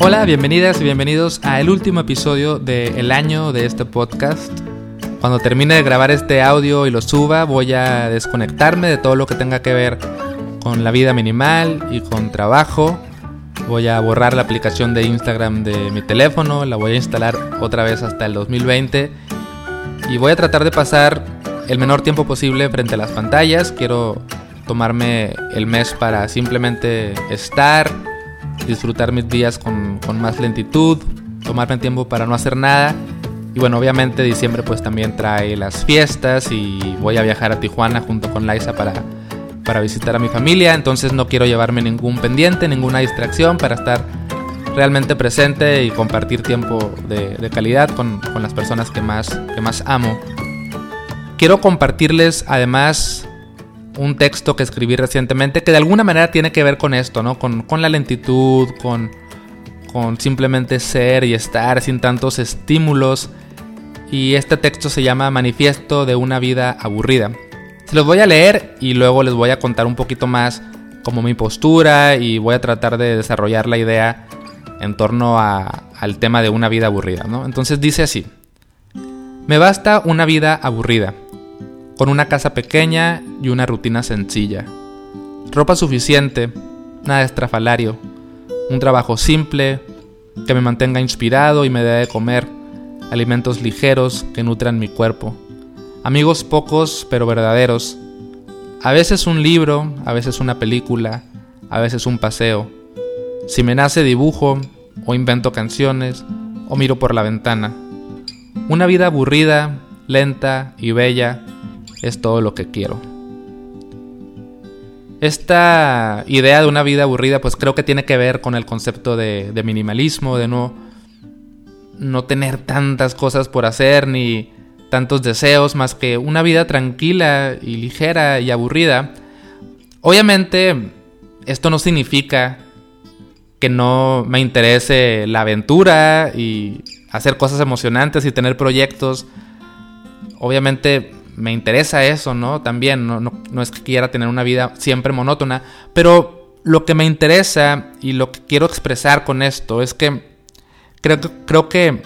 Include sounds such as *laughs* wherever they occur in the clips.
Hola, bienvenidas y bienvenidos a el último episodio del año de este podcast. Cuando termine de grabar este audio y lo suba, voy a desconectarme de todo lo que tenga que ver con la vida minimal y con trabajo. Voy a borrar la aplicación de Instagram de mi teléfono, la voy a instalar otra vez hasta el 2020 y voy a tratar de pasar el menor tiempo posible frente a las pantallas. Quiero tomarme el mes para simplemente estar, disfrutar mis días con, con más lentitud, tomarme tiempo para no hacer nada. Y bueno, obviamente diciembre pues también trae las fiestas y voy a viajar a Tijuana junto con Laisa para, para visitar a mi familia. Entonces no quiero llevarme ningún pendiente, ninguna distracción para estar realmente presente y compartir tiempo de, de calidad con, con, las personas que más, que más amo. Quiero compartirles además un texto que escribí recientemente que de alguna manera tiene que ver con esto, ¿no? Con, con la lentitud, con, con simplemente ser y estar sin tantos estímulos. Y este texto se llama Manifiesto de una vida aburrida. Se los voy a leer y luego les voy a contar un poquito más como mi postura y voy a tratar de desarrollar la idea en torno a, al tema de una vida aburrida, ¿no? Entonces dice así. Me basta una vida aburrida con una casa pequeña y una rutina sencilla. Ropa suficiente, nada estrafalario, un trabajo simple que me mantenga inspirado y me dé de comer, alimentos ligeros que nutran mi cuerpo, amigos pocos pero verdaderos, a veces un libro, a veces una película, a veces un paseo. Si me nace dibujo, o invento canciones, o miro por la ventana. Una vida aburrida, lenta y bella, es todo lo que quiero. Esta idea de una vida aburrida pues creo que tiene que ver con el concepto de, de minimalismo, de no, no tener tantas cosas por hacer ni tantos deseos más que una vida tranquila y ligera y aburrida. Obviamente esto no significa que no me interese la aventura y hacer cosas emocionantes y tener proyectos. Obviamente me interesa eso, ¿no? También, no, no, no, es que quiera tener una vida siempre monótona, pero lo que me interesa y lo que quiero expresar con esto es que creo, creo que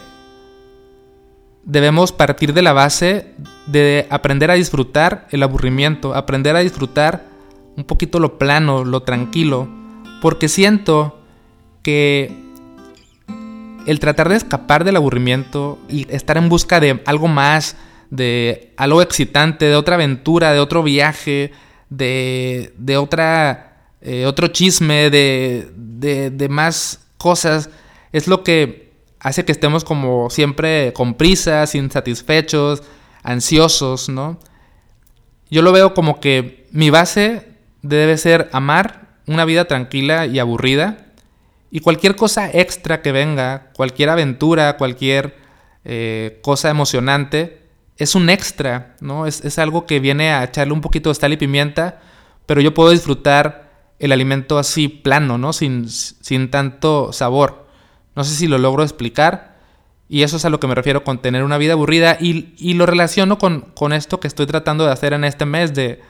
debemos partir de la base de aprender a disfrutar el aburrimiento, aprender a disfrutar un poquito lo plano, lo tranquilo, porque siento que el tratar de escapar del aburrimiento y estar en busca de algo más, de algo excitante, de otra aventura, de otro viaje, de, de otra, eh, otro chisme, de, de, de, más cosas, es lo que hace que estemos como siempre con prisas, insatisfechos, ansiosos, ¿no? Yo lo veo como que mi base debe ser amar una vida tranquila y aburrida y cualquier cosa extra que venga, cualquier aventura, cualquier eh, cosa emocionante, es un extra, ¿no? Es, es, algo que viene a echarle un poquito de sal y pimienta, pero yo puedo disfrutar el alimento así plano, ¿no? Sin, sin tanto sabor. No sé si lo logro explicar. Y eso es a lo que me refiero con tener una vida aburrida. Y, y lo relaciono con, con, esto que estoy tratando de hacer en este mes, de,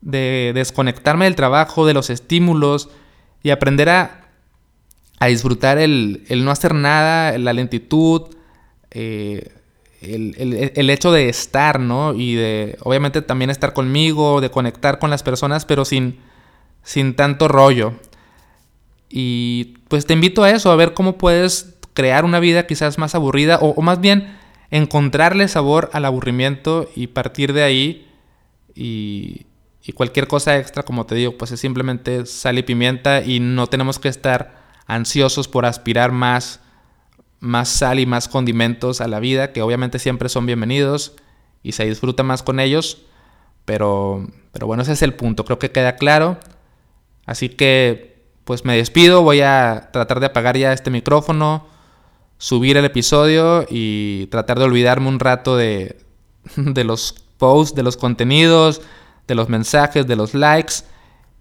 de desconectarme del trabajo, de los estímulos y aprender a, a disfrutar el, el, no hacer nada, la lentitud, eh, el, el, el, hecho de estar, ¿no? Y de, obviamente, también estar conmigo, de conectar con las personas, pero sin, sin tanto rollo. Y pues te invito a eso, a ver cómo puedes crear una vida quizás más aburrida, o, más bien encontrarle sabor al aburrimiento y partir de ahí. Y, y cualquier cosa extra, como te digo, pues es simplemente sal y pimienta y no tenemos que estar ansiosos por aspirar más más sal y más condimentos a la vida, que obviamente siempre son bienvenidos y se disfruta más con ellos, pero, pero bueno, ese es el punto, creo que queda claro. Así que, pues me despido, voy a tratar de apagar ya este micrófono, subir el episodio y tratar de olvidarme un rato de, *laughs* de los posts, de los contenidos, de los mensajes, de los likes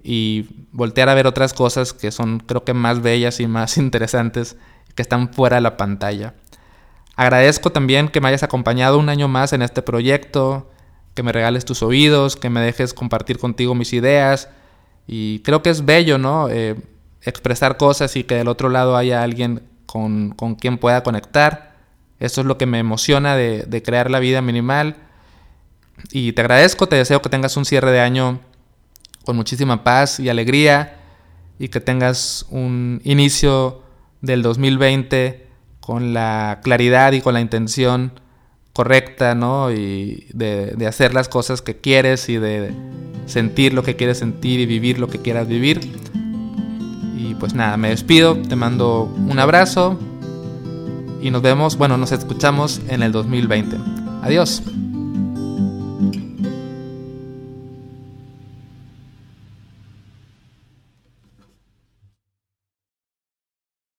y voltear a ver otras cosas que son creo que más bellas y más *laughs* interesantes que están fuera de la pantalla. Agradezco también que me hayas acompañado un año más en este proyecto, que me regales tus oídos, que me dejes compartir contigo mis ideas. Y creo que es bello, ¿no? Eh, expresar cosas y que del otro lado haya alguien con, con quien pueda conectar. Eso es lo que me emociona de, de crear la vida minimal. Y te agradezco, te deseo que tengas un cierre de año con muchísima paz y alegría y que tengas un inicio del 2020 con la claridad y con la intención correcta, ¿no? Y de, hacer las cosas que quieres y de sentir lo que quieres sentir y vivir lo que quieras vivir. Y pues nada, me despido, te mando un abrazo y nos vemos, bueno, nos escuchamos en el 2020. Adiós.